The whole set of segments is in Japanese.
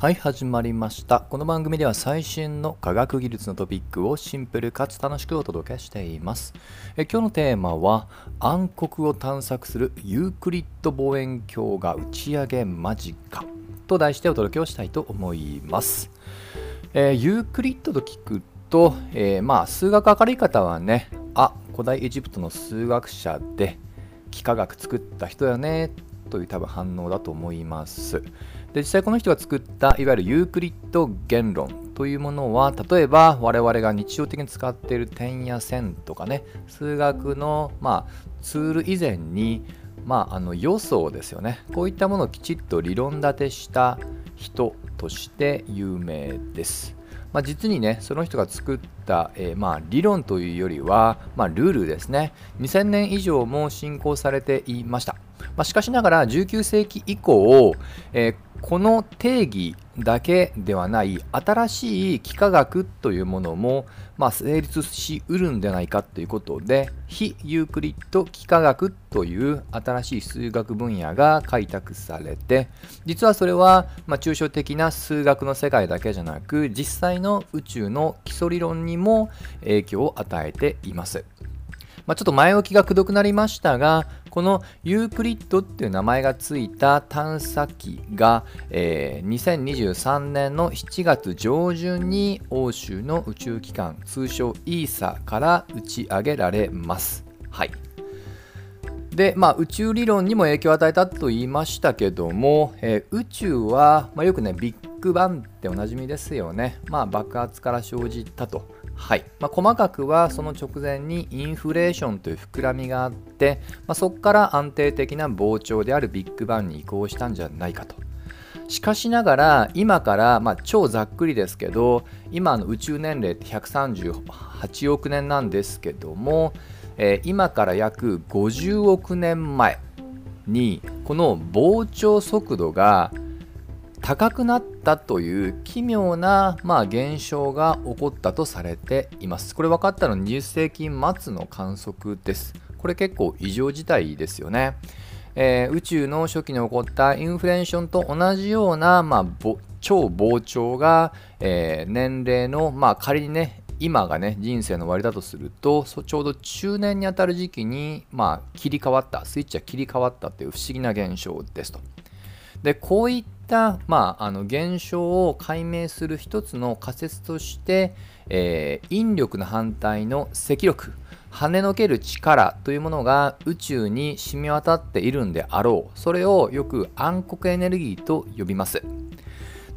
はい始まりました。この番組では最新の科学技術のトピックをシンプルかつ楽しくお届けしています。え今日のテーマは暗黒を探索するユークリッド望遠鏡が打ち上げ間近と題してお届けをしたいと思います、えー、ユークリッドと聞くと、えー、まあ数学明るい方はねあ古代エジプトの数学者で幾何学作った人よねという多分反応だと思います。で実際この人が作ったいわゆるユークリッド言論というものは例えば我々が日常的に使っている点や線とかね数学の、まあ、ツール以前に、まあ、あの予想ですよね。こういったものをきちっと理論立てした人として有名です。まあ、実にねその人が作った、えー、まあ、理論というよりは、まあ、ルールですね。2000年以上も進行されていました、ましかしながら19世紀以降、えーこの定義だけではない新しい幾何学というものも、まあ、成立しうるんではないかということで非ユークリッド幾何学という新しい数学分野が開拓されて実はそれは、まあ、抽象的な数学の世界だけじゃなく実際の宇宙の基礎理論にも影響を与えています。まあ、ちょっと前置きがくどくなりましたが、このユークリッドっていう名前がついた探査機が、えー、2023年の7月上旬に欧州の宇宙機関、通称 ESA から打ち上げられます。はい。で、まあ、宇宙理論にも影響を与えたと言いましたけども、えー、宇宙は、まあ、よくね、ビッグバンっておなじみですよね。まあ、爆発から生じたと。はいまあ、細かくはその直前にインフレーションという膨らみがあって、まあ、そこから安定的な膨張であるビッグバンに移行したんじゃないかと。しかしながら今から、まあ、超ざっくりですけど今の宇宙年齢って138億年なんですけども、えー、今から約50億年前にこの膨張速度が高くなったという奇妙な、まあ、現象が起こったとされています。これ分かったの20世紀末の観測です。これ結構異常事態ですよね。えー、宇宙の初期に起こったインフレーションと同じような、まあ、超膨張が、えー、年齢の、まあ、仮にね今がね人生の終わりだとするとちょうど中年にあたる時期に、まあ、切り替わったスイッチは切り替わったという不思議な現象ですと。でこういった、まあ、あの現象を解明する一つの仮説として、えー、引力の反対の積力跳ねのける力というものが宇宙に染み渡っているんであろう。それをよく暗黒エネルギーと呼びます。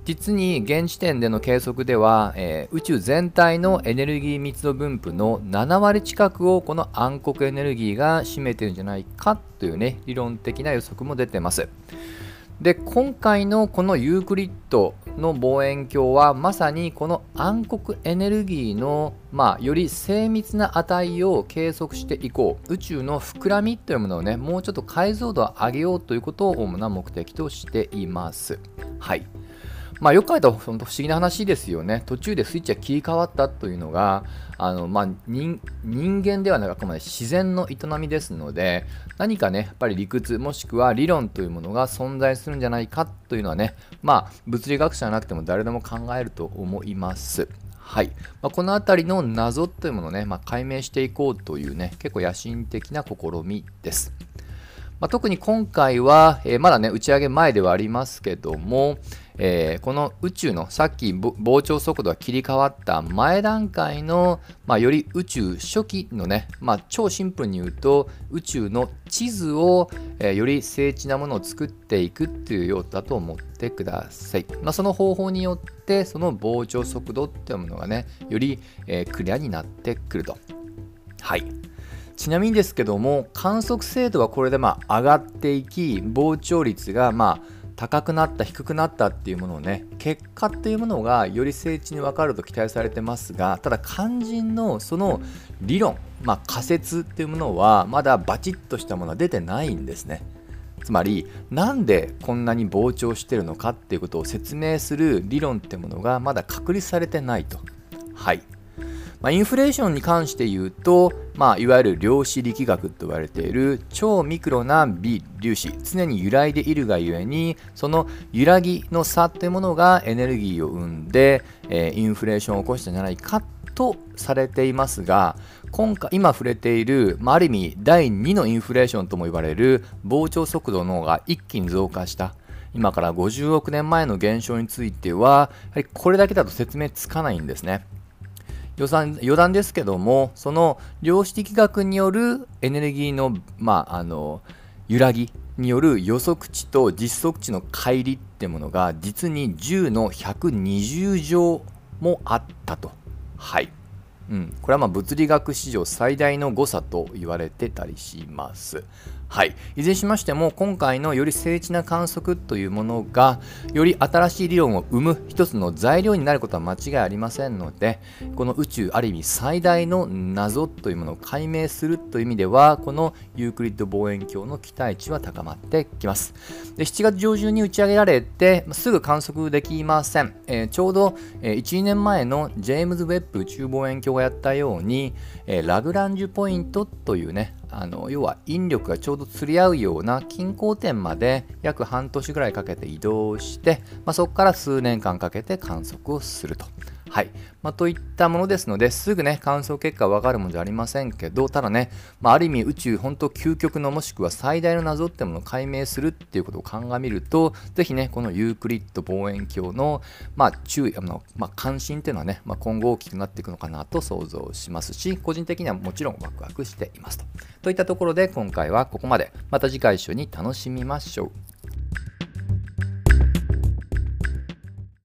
実に現時点での計測では、えー、宇宙全体のエネルギー密度分布の7割近くをこの暗黒エネルギーが占めてるんじゃないかというね理論的な予測も出てます。で今回のこのユークリッドの望遠鏡はまさにこの暗黒エネルギーの、まあ、より精密な値を計測していこう宇宙の膨らみというものをねもうちょっと解像度を上げようということを主な目的としています。はい。まあ、よく考えたら本当不思議な話ですよね。途中でスイッチが切り替わったというのが、あのまあ、人間ではなくあくまで自然の営みですので、何かね、やっぱり理屈、もしくは理論というものが存在するんじゃないかというのはね、まあ、物理学者じゃなくても誰でも考えると思います。はいまあ、この辺りの謎というものをね、まあ、解明していこうというね、結構野心的な試みです。まあ、特に今回は、えー、まだね、打ち上げ前ではありますけども、えー、この宇宙のさっき膨張速度が切り替わった前段階の、まあ、より宇宙初期のね、まあ、超シンプルに言うと宇宙の地図を、えー、より精緻なものを作っていくっていう用途だと思ってください。まあ、その方法によってその膨張速度っていうものがねより、えー、クリアになってくると。はい。ちなみにですけども観測精度はこれでまあ上がっていき膨張率がまあ高くなった低くなったっていうものをね結果っていうものがより精緻に分かると期待されてますがただ肝心のその理論、まあ、仮説っていうものはまだバチッとしたものは出てないんですね。つまりなんでこんなに膨張してるのかっていうことを説明する理論ってものがまだ確立されてないと。はい。まあ、インフレーションに関して言うと、まあ、いわゆる量子力学と言われている超ミクロな微粒子常に揺らいでいるがゆえにその揺らぎの差というものがエネルギーを生んで、えー、インフレーションを起こしたんじゃないかとされていますが今回今触れている、まあ、ある意味第2のインフレーションとも言われる膨張速度の方が一気に増加した今から50億年前の現象についてはやはりこれだけだと説明つかないんですね。予算余談ですけどもその量子力学によるエネルギーの,、まあ、あの揺らぎによる予測値と実測値の乖離ってものが実に10の120乗もあったと。はい。うん、これはま物理学史上最大の誤差と言われてたりします。はい、いずれにしましても今回のより精緻な観測というものがより新しい理論を生む一つの材料になることは間違いありませんのでこの宇宙ある意味最大の謎というものを解明するという意味ではこのユークリッド望遠鏡の期待値は高まってきます。で7月上旬に打ち上げられてすぐ観測できません、えー、ちょうど、え、12年前のジェームズ・ウェッブ宇宙望遠鏡がやったように、え、ラグランジュポイントというねあの要は引力がちょうど釣り合うような均衡点まで約半年ぐらいかけて移動して、まあ、そこから数年間かけて観測をすると。はい。まあ、といったものですので、すぐね、観測結果わかるものじゃありませんけど、ただね、まあ、ある意味宇宙、本当究極のもしくは最大の謎ってものを解明するっていうことを鑑みると、ぜひね、このユークリッド望遠鏡の、まあ、注意、あの、まあ、関心っていうのはね、まあ、今後大きくなっていくのかなと想像しますし、個人的にはもちろんワクワクしていますと。といったところで、今回はここまで。また次回一緒に楽しみましょう。